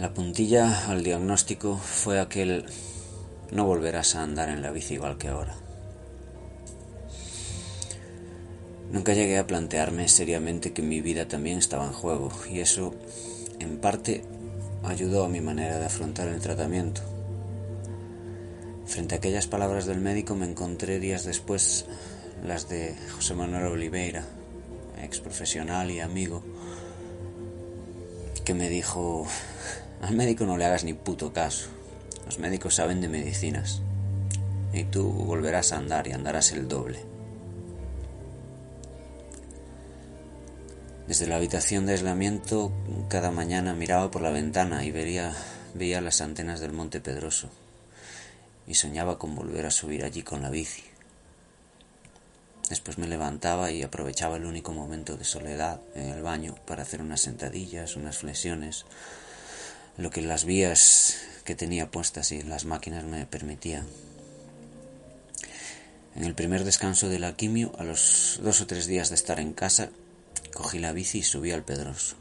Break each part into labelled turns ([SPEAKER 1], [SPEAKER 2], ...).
[SPEAKER 1] La puntilla al diagnóstico fue aquel no volverás a andar en la bici igual que ahora. Nunca llegué a plantearme seriamente que mi vida también estaba en juego y eso, en parte, ayudó a mi manera de afrontar el tratamiento. Frente a aquellas palabras del médico me encontré días después las de José Manuel Oliveira, ex profesional y amigo, que me dijo al médico no le hagas ni puto caso. Los médicos saben de medicinas. Y tú volverás a andar y andarás el doble. Desde la habitación de aislamiento, cada mañana miraba por la ventana y veía, veía las antenas del Monte Pedroso. Y soñaba con volver a subir allí con la bici. Después me levantaba y aprovechaba el único momento de soledad en el baño para hacer unas sentadillas, unas flexiones, lo que las vías que tenía puestas y las máquinas me permitían. En el primer descanso de la quimio, a los dos o tres días de estar en casa, cogí la bici y subí al Pedroso.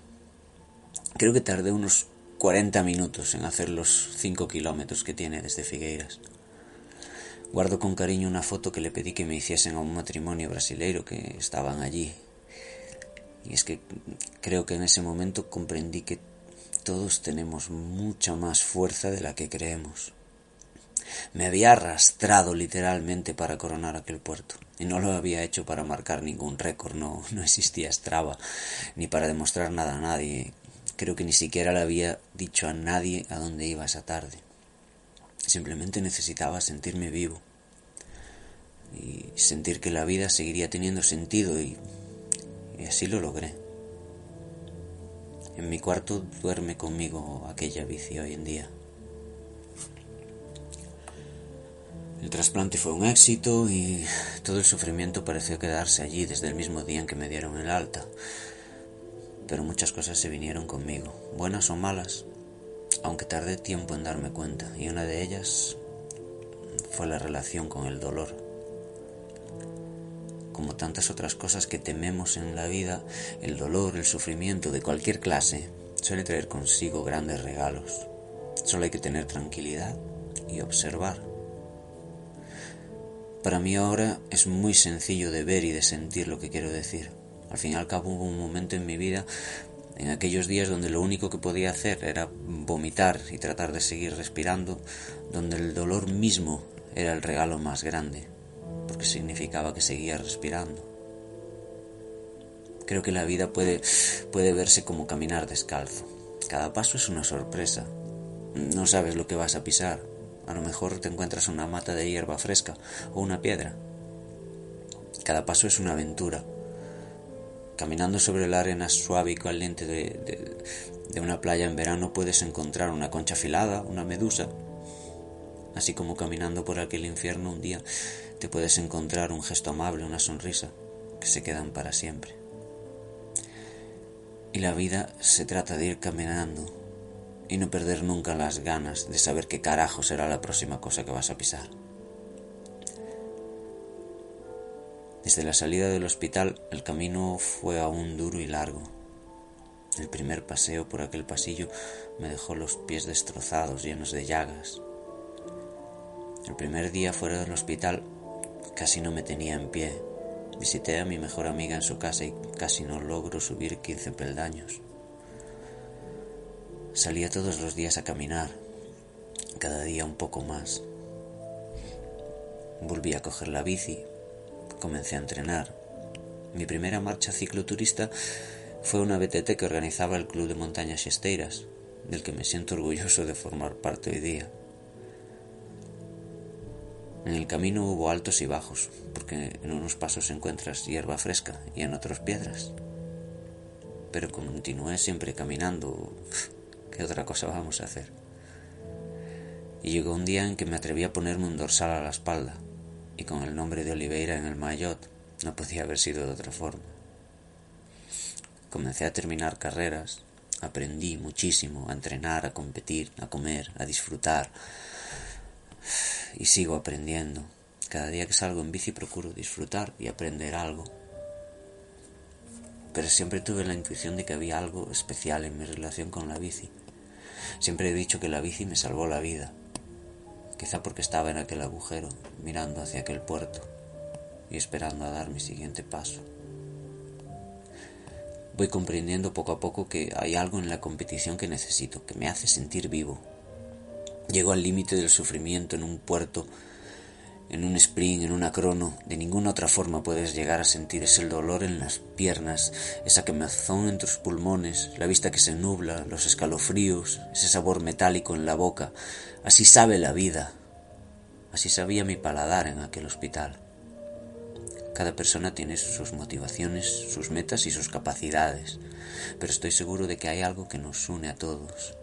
[SPEAKER 1] Creo que tardé unos 40 minutos en hacer los 5 kilómetros que tiene desde Figueiras. Guardo con cariño una foto que le pedí que me hiciesen a un matrimonio brasileiro que estaban allí. Y es que creo que en ese momento comprendí que todos tenemos mucha más fuerza de la que creemos. Me había arrastrado literalmente para coronar aquel puerto, y no lo había hecho para marcar ningún récord, no, no existía Strava, ni para demostrar nada a nadie. Creo que ni siquiera le había dicho a nadie a dónde iba esa tarde. Simplemente necesitaba sentirme vivo y sentir que la vida seguiría teniendo sentido y, y así lo logré. En mi cuarto duerme conmigo aquella bici hoy en día. El trasplante fue un éxito y todo el sufrimiento pareció quedarse allí desde el mismo día en que me dieron el alta. Pero muchas cosas se vinieron conmigo, buenas o malas, aunque tardé tiempo en darme cuenta, y una de ellas fue la relación con el dolor como tantas otras cosas que tememos en la vida, el dolor, el sufrimiento de cualquier clase suele traer consigo grandes regalos. Solo hay que tener tranquilidad y observar. Para mí ahora es muy sencillo de ver y de sentir lo que quiero decir. Al fin y al cabo hubo un momento en mi vida, en aquellos días donde lo único que podía hacer era vomitar y tratar de seguir respirando, donde el dolor mismo era el regalo más grande porque significaba que seguía respirando. Creo que la vida puede, puede verse como caminar descalzo. Cada paso es una sorpresa. No sabes lo que vas a pisar. A lo mejor te encuentras una mata de hierba fresca o una piedra. Cada paso es una aventura. Caminando sobre la arena suave y caliente de, de una playa en verano puedes encontrar una concha afilada, una medusa, así como caminando por aquel infierno un día te puedes encontrar un gesto amable, una sonrisa, que se quedan para siempre. Y la vida se trata de ir caminando y no perder nunca las ganas de saber qué carajo será la próxima cosa que vas a pisar. Desde la salida del hospital el camino fue aún duro y largo. El primer paseo por aquel pasillo me dejó los pies destrozados, llenos de llagas. El primer día fuera del hospital Casi no me tenía en pie. Visité a mi mejor amiga en su casa y casi no logro subir 15 peldaños. Salía todos los días a caminar, cada día un poco más. Volví a coger la bici, comencé a entrenar. Mi primera marcha cicloturista fue una BTT que organizaba el Club de Montañas y Esteiras, del que me siento orgulloso de formar parte hoy día. En el camino hubo altos y bajos, porque en unos pasos encuentras hierba fresca y en otros piedras. pero continué siempre caminando. ¿Qué otra cosa vamos a hacer? Y llegó un día en que me atreví a ponerme un dorsal a la espalda, y con el nombre de Oliveira en el maillot no podía haber sido de otra forma. Comencé a terminar carreras, aprendí muchísimo a entrenar, a competir, a comer, a disfrutar, y sigo aprendiendo. Cada día que salgo en bici procuro disfrutar y aprender algo. Pero siempre tuve la intuición de que había algo especial en mi relación con la bici. Siempre he dicho que la bici me salvó la vida. Quizá porque estaba en aquel agujero, mirando hacia aquel puerto y esperando a dar mi siguiente paso. Voy comprendiendo poco a poco que hay algo en la competición que necesito, que me hace sentir vivo. Llego al límite del sufrimiento en un puerto en un sprint, en una crono, de ninguna otra forma puedes llegar a sentir ese dolor en las piernas, esa quemazón en tus pulmones, la vista que se nubla, los escalofríos, ese sabor metálico en la boca. Así sabe la vida. Así sabía mi paladar en aquel hospital. Cada persona tiene sus motivaciones, sus metas y sus capacidades, pero estoy seguro de que hay algo que nos une a todos.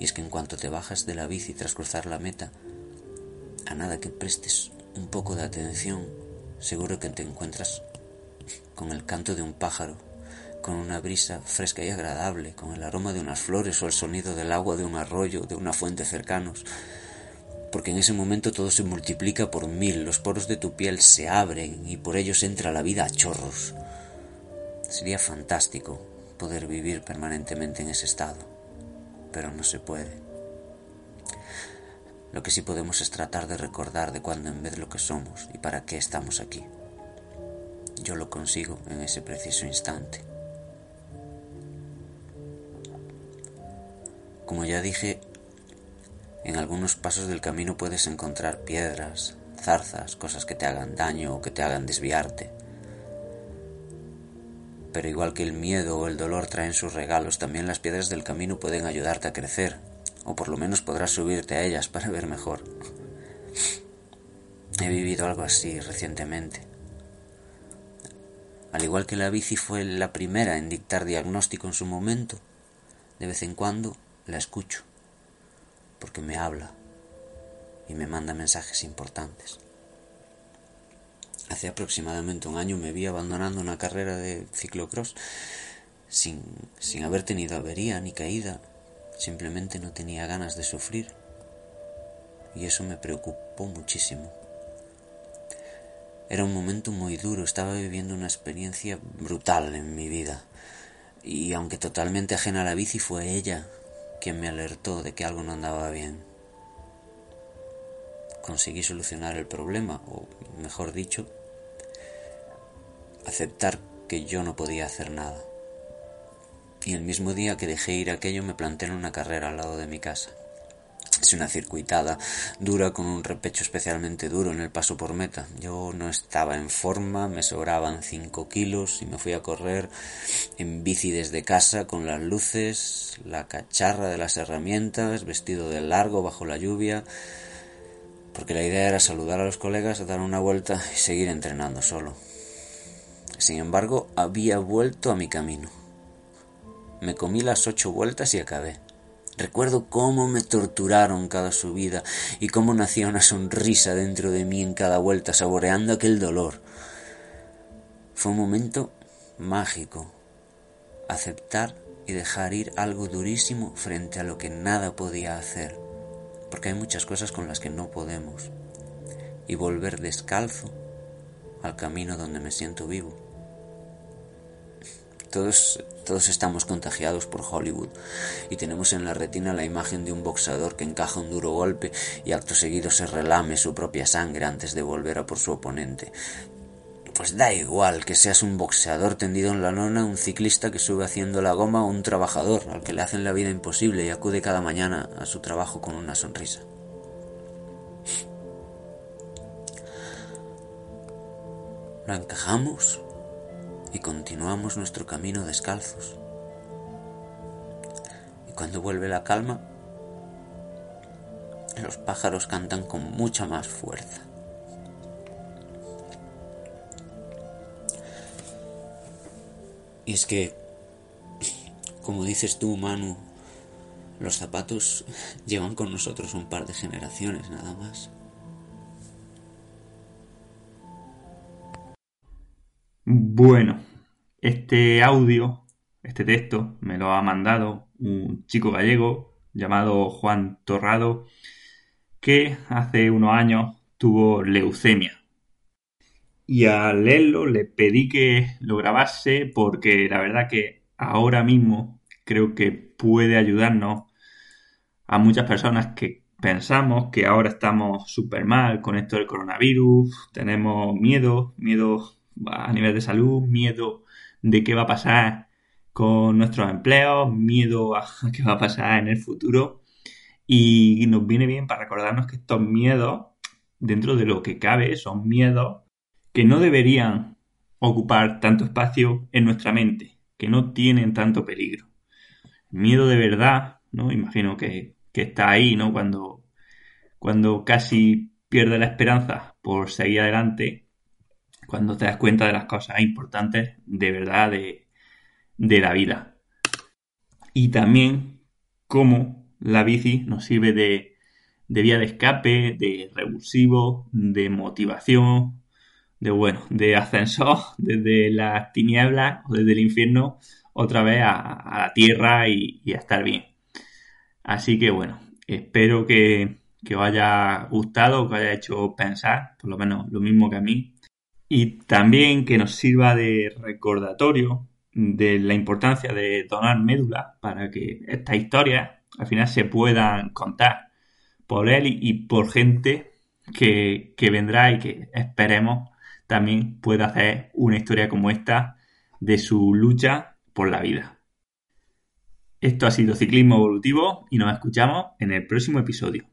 [SPEAKER 1] Y es que en cuanto te bajas de la bici tras cruzar la meta, a nada que prestes un poco de atención, seguro que te encuentras con el canto de un pájaro, con una brisa fresca y agradable, con el aroma de unas flores o el sonido del agua de un arroyo, de una fuente cercanos, porque en ese momento todo se multiplica por mil, los poros de tu piel se abren y por ellos entra la vida a chorros. Sería fantástico poder vivir permanentemente en ese estado, pero no se puede. Lo que sí podemos es tratar de recordar de cuándo en vez lo que somos y para qué estamos aquí. Yo lo consigo en ese preciso instante. Como ya dije, en algunos pasos del camino puedes encontrar piedras, zarzas, cosas que te hagan daño o que te hagan desviarte. Pero igual que el miedo o el dolor traen sus regalos, también las piedras del camino pueden ayudarte a crecer, o por lo menos podrás subirte a ellas para ver mejor. He vivido algo así recientemente. Al igual que la bici fue la primera en dictar diagnóstico en su momento, de vez en cuando la escucho, porque me habla y me manda mensajes importantes. Hace aproximadamente un año me vi abandonando una carrera de ciclocross sin, sin haber tenido avería ni caída Simplemente no tenía ganas de sufrir y eso me preocupó muchísimo. Era un momento muy duro, estaba viviendo una experiencia brutal en mi vida y aunque totalmente ajena a la bici fue ella quien me alertó de que algo no andaba bien. Conseguí solucionar el problema, o mejor dicho, aceptar que yo no podía hacer nada y el mismo día que dejé ir aquello me planté en una carrera al lado de mi casa. Es una circuitada dura con un repecho especialmente duro en el paso por meta. Yo no estaba en forma, me sobraban cinco kilos y me fui a correr en bici desde casa con las luces, la cacharra de las herramientas, vestido de largo bajo la lluvia, porque la idea era saludar a los colegas, dar una vuelta y seguir entrenando solo. Sin embargo, había vuelto a mi camino me comí las ocho vueltas y acabé. Recuerdo cómo me torturaron cada subida y cómo nacía una sonrisa dentro de mí en cada vuelta, saboreando aquel dolor. Fue un momento mágico. Aceptar y dejar ir algo durísimo frente a lo que nada podía hacer. Porque hay muchas cosas con las que no podemos. Y volver descalzo al camino donde me siento vivo. Todos, todos estamos contagiados por Hollywood y tenemos en la retina la imagen de un boxeador que encaja un duro golpe y acto seguido se relame su propia sangre antes de volver a por su oponente. Pues da igual que seas un boxeador tendido en la lona, un ciclista que sube haciendo la goma o un trabajador al que le hacen la vida imposible y acude cada mañana a su trabajo con una sonrisa. Lo encajamos y continuamos nuestro camino descalzos. Y cuando vuelve la calma, los pájaros cantan con mucha más fuerza. Y es que Como dices tú, Manu, los zapatos llevan con nosotros un par de generaciones nada más.
[SPEAKER 2] Bueno, este audio, este texto, me lo ha mandado un chico gallego llamado Juan Torrado, que hace unos años tuvo leucemia. Y al leerlo le pedí que lo grabase porque la verdad que ahora mismo creo que puede ayudarnos a muchas personas que pensamos que ahora estamos súper mal con esto del coronavirus, tenemos miedo, miedo a nivel de salud, miedo de qué va a pasar con nuestros empleos, miedo a qué va a pasar en el futuro. Y nos viene bien para recordarnos que estos miedos, dentro de lo que cabe, son miedos que no deberían ocupar tanto espacio en nuestra mente, que no tienen tanto peligro. Miedo de verdad, ¿no? Imagino que, que está ahí, ¿no? Cuando, cuando casi pierde la esperanza por seguir adelante, cuando te das cuenta de las cosas importantes de verdad de, la vida. Y también cómo la bici nos sirve de, de vía de escape, de revulsivo, de motivación, de bueno, de ascensor desde las tinieblas o desde el infierno otra vez a, la tierra y, a estar bien. Así que bueno, espero que, que os haya gustado, que os haya hecho pensar, por lo menos lo mismo que a mí, y también que nos sirva de recordatorio de la importancia de donar médula para que estas historias al final se puedan contar por él y, por gente que, que vendrá y que esperemos también pueda hacer una historia como esta de su lucha por la vida. Esto ha sido Ciclismo Evolutivo y nos escuchamos en el próximo episodio.